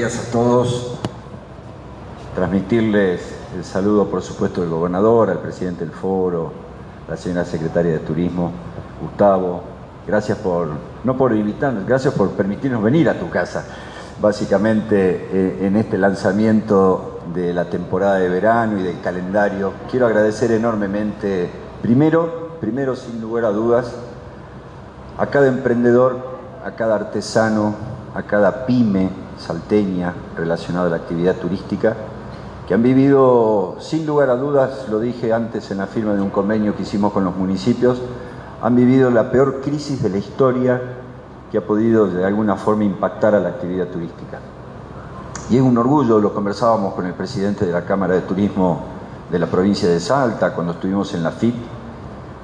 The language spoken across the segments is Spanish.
días a todos. Transmitirles el saludo, por supuesto, del gobernador, al presidente del foro, la señora secretaria de Turismo, Gustavo. Gracias por, no por invitarnos, gracias por permitirnos venir a tu casa. Básicamente, eh, en este lanzamiento de la temporada de verano y del calendario, quiero agradecer enormemente, primero, primero sin lugar a dudas, a cada emprendedor, a cada artesano, a cada pyme salteña relacionada a la actividad turística, que han vivido, sin lugar a dudas, lo dije antes en la firma de un convenio que hicimos con los municipios, han vivido la peor crisis de la historia que ha podido de alguna forma impactar a la actividad turística. Y es un orgullo, lo conversábamos con el presidente de la Cámara de Turismo de la provincia de Salta cuando estuvimos en la FIP,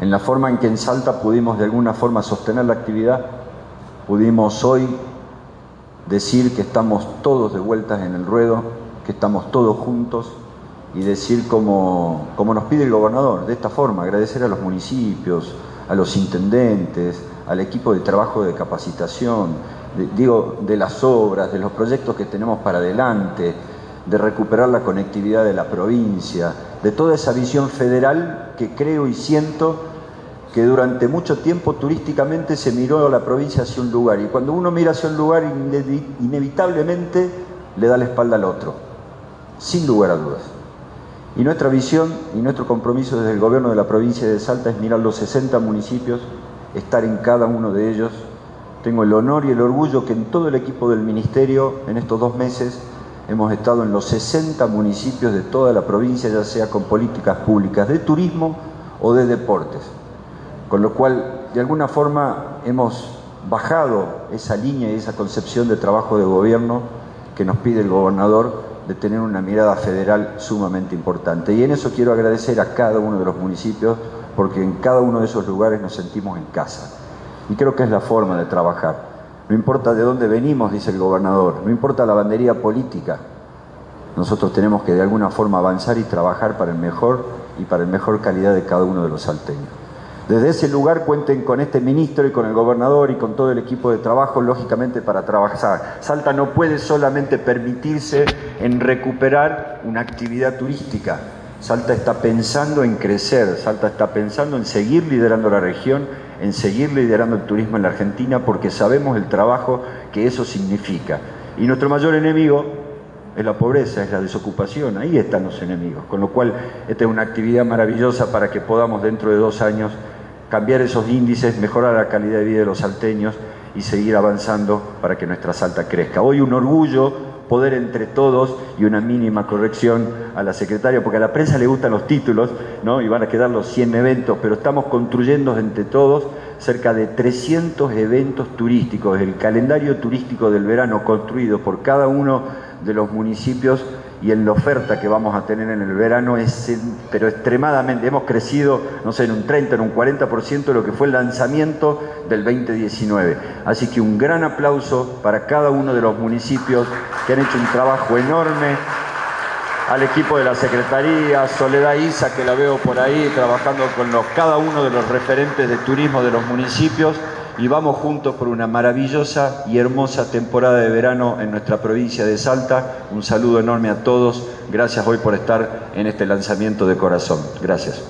en la forma en que en Salta pudimos de alguna forma sostener la actividad, pudimos hoy decir que estamos todos de vueltas en el ruedo, que estamos todos juntos y decir como, nos pide el gobernador, de esta forma, agradecer a los municipios, a los intendentes, al equipo de trabajo de capacitación, digo, de las obras, de los proyectos que tenemos para adelante, de recuperar la conectividad de la provincia, de toda esa visión federal que creo y siento que durante mucho tiempo turísticamente se miró a la provincia hacia un lugar y cuando uno mira hacia un lugar inevitablemente le da la espalda al otro, sin lugar a dudas. Y nuestra visión y nuestro compromiso desde el gobierno de la provincia de Salta es mirar los 60 municipios, estar en cada uno de ellos. Tengo el honor y el orgullo que en todo el equipo del ministerio en estos dos meses hemos estado en los 60 municipios de toda la provincia, ya sea con políticas públicas de turismo o de deportes. Con lo cual, de alguna forma, hemos bajado esa línea y esa concepción de trabajo de gobierno que nos pide el gobernador de tener una mirada federal sumamente importante. Y en eso quiero agradecer a cada uno de los municipios, porque en cada uno de esos lugares nos sentimos en casa. Y creo que es la forma de trabajar. No importa de dónde venimos, dice el gobernador, no importa la bandería política, nosotros tenemos que de alguna forma avanzar y trabajar para el mejor y para la mejor calidad de cada uno de los salteños. Desde ese lugar cuenten con este ministro y con el gobernador y con todo el equipo de trabajo, lógicamente, para trabajar. Salta no puede solamente permitirse en recuperar una actividad turística. Salta está pensando en crecer, Salta está pensando en seguir liderando la región, en seguir liderando el turismo en la Argentina, porque sabemos el trabajo que eso significa. Y nuestro mayor enemigo es la pobreza, es la desocupación, ahí están los enemigos. Con lo cual, esta es una actividad maravillosa para que podamos dentro de dos años cambiar esos índices, mejorar la calidad de vida de los salteños y seguir avanzando para que nuestra Salta crezca. Hoy un orgullo poder entre todos y una mínima corrección a la secretaria, porque a la prensa le gustan los títulos, ¿no? Y van a quedar los 100 eventos, pero estamos construyendo entre todos cerca de 300 eventos turísticos, el calendario turístico del verano construido por cada uno de los municipios y en la oferta que vamos a tener en el verano es, pero extremadamente, hemos crecido, no sé, en un 30, en un 40% de lo que fue el lanzamiento del 2019. Así que un gran aplauso para cada uno de los municipios que han hecho un trabajo enorme, al equipo de la Secretaría, Soledad Isa, que la veo por ahí trabajando con los, cada uno de los referentes de turismo de los municipios y vamos juntos por una maravillosa y hermosa temporada de verano en nuestra provincia de Salta. Un saludo enorme a todos. Gracias hoy por estar en este lanzamiento de corazón. Gracias.